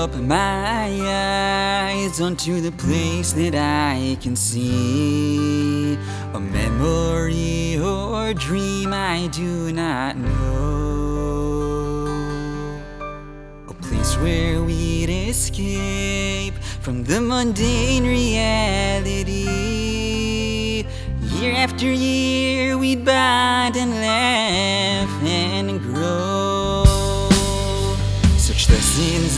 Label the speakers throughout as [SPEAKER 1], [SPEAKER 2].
[SPEAKER 1] open my eyes onto the place that I can see. A memory or dream I do not know. A place where we'd escape from the mundane reality. Year after year, we'd bond and laugh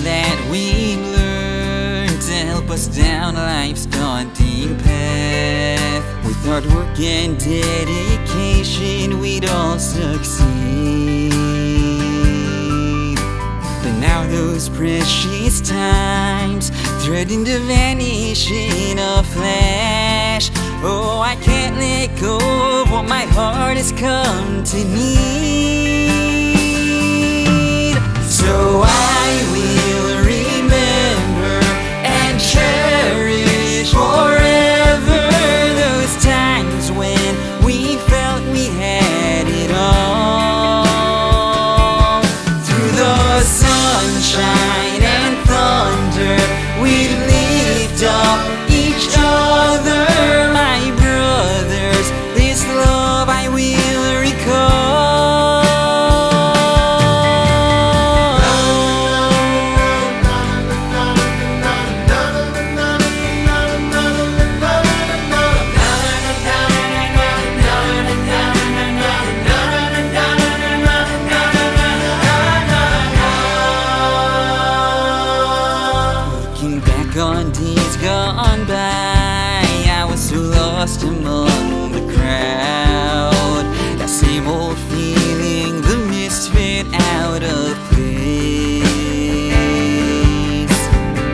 [SPEAKER 1] that we learned to help us down life's daunting path. With hard work and dedication, we'd all succeed. But now those precious times threaten to vanish in a flash. Oh, I can't let go of what my heart has come to need. Days gone by, I was so lost among the crowd. That same old feeling, the misfit out of place.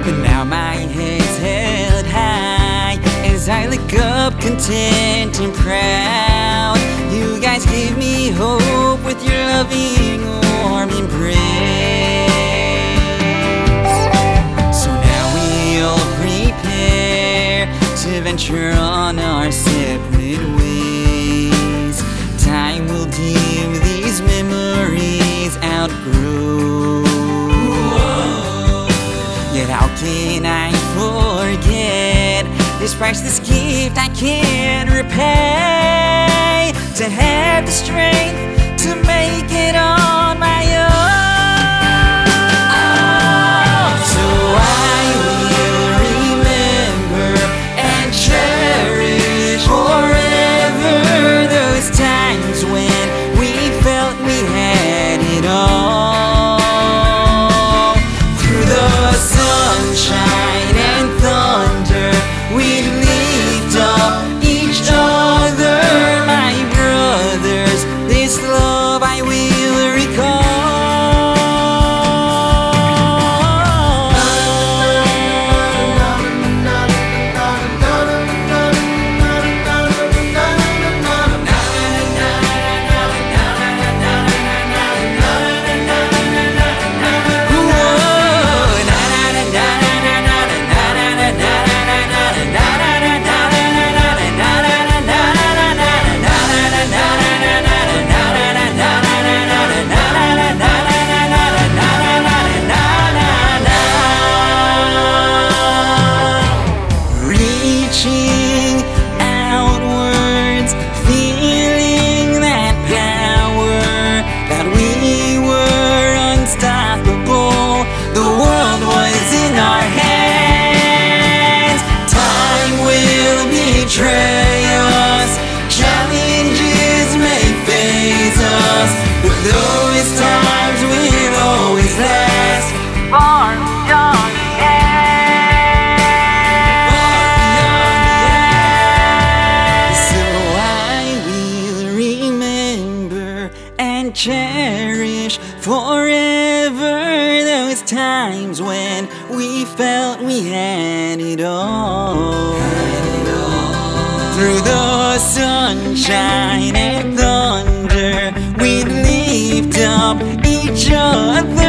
[SPEAKER 1] But now my head's held high as I look up, content and proud. You guys give me hope with your loving, venture on our separate ways. Time will dim these memories outgrow. Yet how can I forget this priceless gift I can't repay? To have the strength to make it on my own. And cherish forever those times when we felt we had it all. Through the sunshine and thunder, we lift up each other.